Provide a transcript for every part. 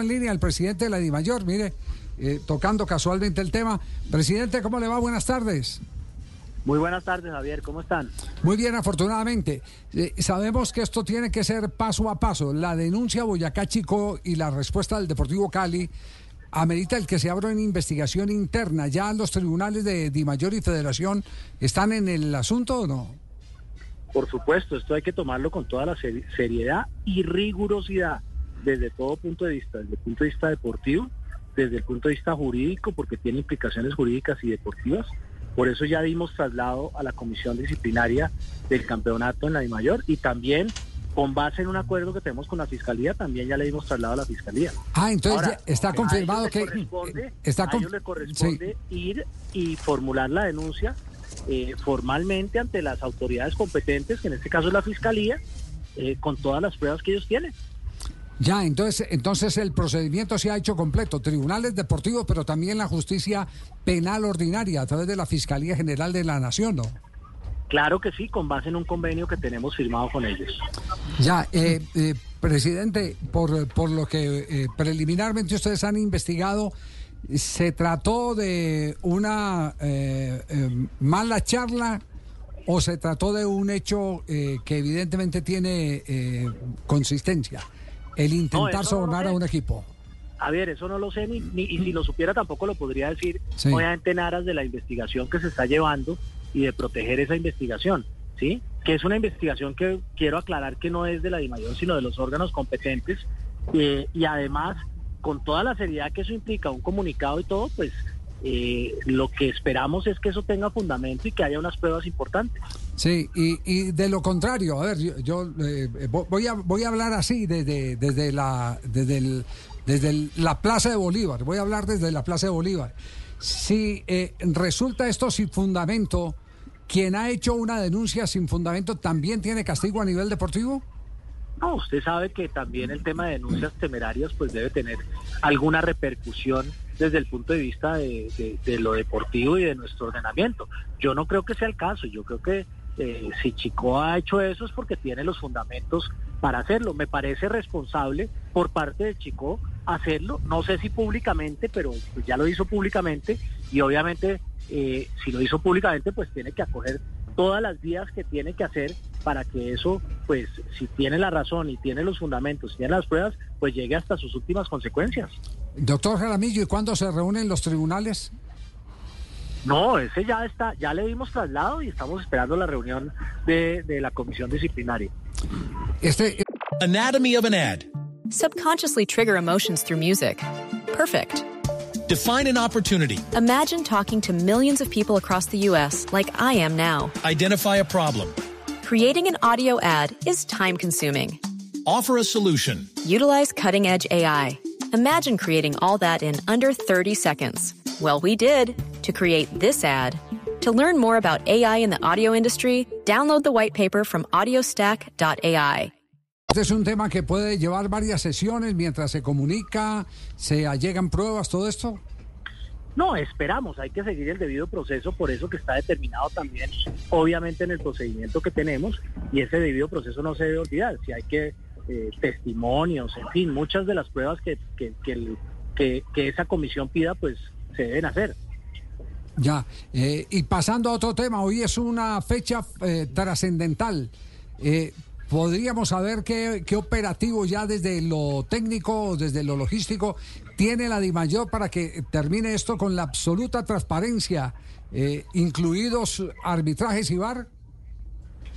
En línea el presidente de la DIMAYOR, mire, eh, tocando casualmente el tema. Presidente, ¿cómo le va? Buenas tardes. Muy buenas tardes, Javier. ¿Cómo están? Muy bien, afortunadamente. Eh, sabemos que esto tiene que ser paso a paso. La denuncia Boyacá Chico y la respuesta del Deportivo Cali amerita el que se abra una investigación interna. ¿Ya los tribunales de DIMAYOR y Federación están en el asunto o no? Por supuesto, esto hay que tomarlo con toda la seri- seriedad y rigurosidad desde todo punto de vista, desde el punto de vista deportivo, desde el punto de vista jurídico, porque tiene implicaciones jurídicas y deportivas. Por eso ya dimos traslado a la comisión disciplinaria del campeonato en la DIMAYOR y también con base en un acuerdo que tenemos con la fiscalía, también ya le dimos traslado a la fiscalía. Ah, entonces Ahora, ya está confirmado que está a ellos le corresponde ir y formular la denuncia eh, formalmente ante las autoridades competentes, que en este caso es la fiscalía, eh, con todas las pruebas que ellos tienen. Ya, entonces, entonces el procedimiento se ha hecho completo. Tribunales deportivos, pero también la justicia penal ordinaria a través de la Fiscalía General de la Nación, ¿no? Claro que sí, con base en un convenio que tenemos firmado con ellos. Ya, eh, eh, presidente, por, por lo que eh, preliminarmente ustedes han investigado, ¿se trató de una eh, mala charla o se trató de un hecho que evidentemente tiene eh, consistencia? El intentar no sobornar a un equipo. A ver, eso no lo sé ni, ni- y si lo supiera tampoco lo podría decir, Sí. obviamente en aras de la investigación que se está llevando y de proteger esa investigación, ¿sí? Que es una investigación que quiero aclarar que no es de la DIMAYOR, sino de los órganos competentes eh, y además con toda la seriedad que eso implica, un comunicado y todo, pues eh, lo que esperamos es que eso tenga fundamento y que haya unas pruebas importantes. Sí, y, y de lo contrario, a ver, yo, yo, eh, vo- voy, a, voy a hablar así desde, desde, la, desde, el- desde el- la Plaza de Bolívar, voy a hablar desde la Plaza de Bolívar. Si eh, resulta esto sin fundamento, quien ha hecho una denuncia sin fundamento también tiene castigo a nivel deportivo. No, usted sabe que también el tema de denuncias temerarias pues debe tener alguna repercusión desde el punto de vista de, lo deportivo y de nuestro ordenamiento. Yo no creo que sea el caso, yo creo que eh, si Chico ha hecho eso es porque tiene los fundamentos para hacerlo. Me parece responsable por parte de Chico hacerlo, no sé si públicamente, pero pues ya lo hizo públicamente y obviamente eh, si lo hizo públicamente pues tiene que acoger todas las vías que tiene que hacer para que eso, pues, si tiene la razón y tiene los fundamentos, tiene las pruebas, pues llegue hasta sus últimas consecuencias. Doctor Jaramillo, ¿y cuándo se reúnen los tribunales? No, ese ya está, ya le dimos traslado y estamos esperando la reunión de, de la comisión disciplinaria. Este, Anatomy of an ad. Subconsciously trigger emotions through music. Perfect. Define an opportunity. Imagine talking to millions of people across the U.S. like I am now. Identify a problem. Creating an audio ad is time consuming. Offer a solution. Utilize cutting edge AI. Imagine creating all that in under 30 seconds. Well, we did to create this ad. To learn more about AI in the audio industry, download the white paper from audiostack.ai. este es un tema que puede llevar varias sesiones mientras se comunica, se allegan pruebas, todo esto. No, esperamos, hay que seguir el debido proceso, por eso que está determinado también, obviamente, en el procedimiento que tenemos, y ese debido proceso no se debe olvidar. Si hay que eh, testimonios, en fin, muchas de las pruebas que, que, que el- que- esa comisión pida, pues se deben hacer. Ya, eh, y pasando a otro tema, hoy es una fecha eh, trascendental. Eh, ¿Podríamos saber qué, qué operativo ya desde lo técnico, desde lo logístico, tiene la DIMAYOR para que termine esto con la absoluta transparencia, eh, incluidos arbitrajes y VAR?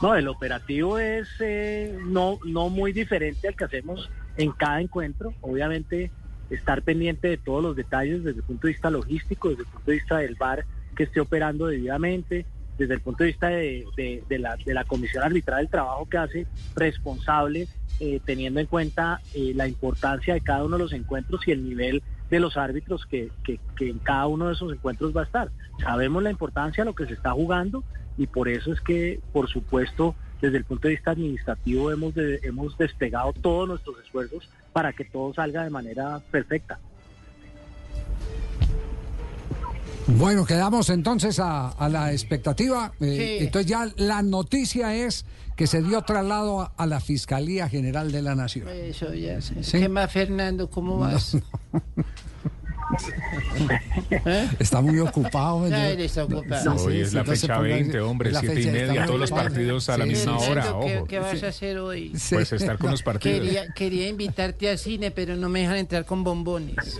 No, el operativo es eh, no, no muy diferente al que hacemos en cada encuentro. Obviamente, estar pendiente de todos los detalles desde el punto de vista logístico, desde el punto de vista del bar que esté operando debidamente, desde el punto de vista de, la, Comisión Arbitral del Trabajo que hace responsable, eh, teniendo en cuenta eh, la importancia de cada uno de los encuentros y el nivel de los árbitros que, que, en cada uno de esos encuentros va a estar. Sabemos la importancia de lo que se está jugando y por eso es que, por supuesto, desde el punto de vista administrativo hemos, hemos despegado todos nuestros esfuerzos para que todo salga de manera perfecta. Bueno, quedamos entonces a, la expectativa. Eh, entonces ya la noticia es que se dio traslado a, la Fiscalía General de la Nación. Eso ya sé. ¿Qué más, Fernando? ¿Cómo vas? ¿Eh? Está muy ocupado. hoy es la fecha 20, hombre, 7 y media, todos los partidos a la misma hora. ¿Qué, vas a hacer hoy? Pues estar con los partidos. Quería, quería, invitarte al cine, pero no me dejan entrar con bombones.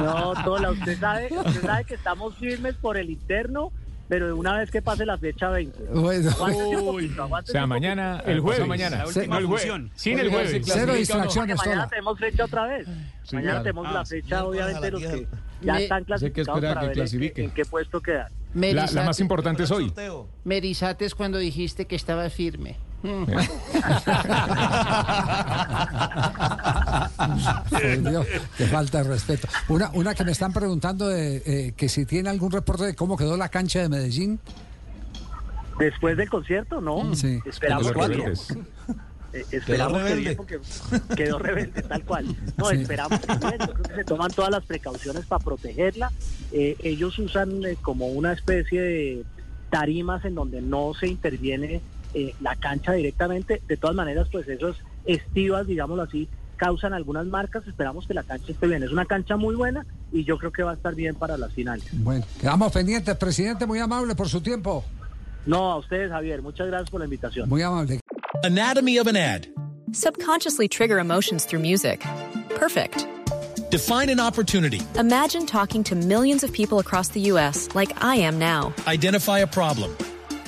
no, Tola, usted sabe, usted sabe que estamos firmes por el interno pero una vez que pase la fecha 20. Bueno. o sea, mañana, el jueves. Mañana. El jueves. Sin el jueves. Cero distracciones. Mañana tenemos fecha otra vez. mañana tenemos la fecha, obviamente, los que ya están clasificados para ver en qué, puesto quedan. La, la, más importante es hoy. Me erizates cuando dijiste que estaba firme. Dios, qué falta de respeto. Una, una que me están preguntando de eh, que si tiene algún reporte de cómo quedó la cancha de Medellín. Después del concierto, no. Mm, sí. Esperamos que eh, esperamos que bien porque quedó rebelde tal cual. No, esperamos que bien. Yo creo que se toman todas las precauciones para protegerla. Eh, ellos usan como una especie de tarimas en donde no se interviene eh, la cancha directamente. De todas maneras, pues esos estivas, digámoslo así, causan algunas marcas. Esperamos que la cancha esté bien. Es una cancha muy buena y yo creo que va a estar bien para las finales. Bueno, quedamos pendientes. Presidente, muy amable por su tiempo. No, a ustedes, Javier. Muchas gracias por la invitación. Muy amable. Anatomy of an ad. Subconsciously trigger emotions through music. Perfect. Define an opportunity. Imagine talking to millions of people across the U.S. like I am now. Identify a problem.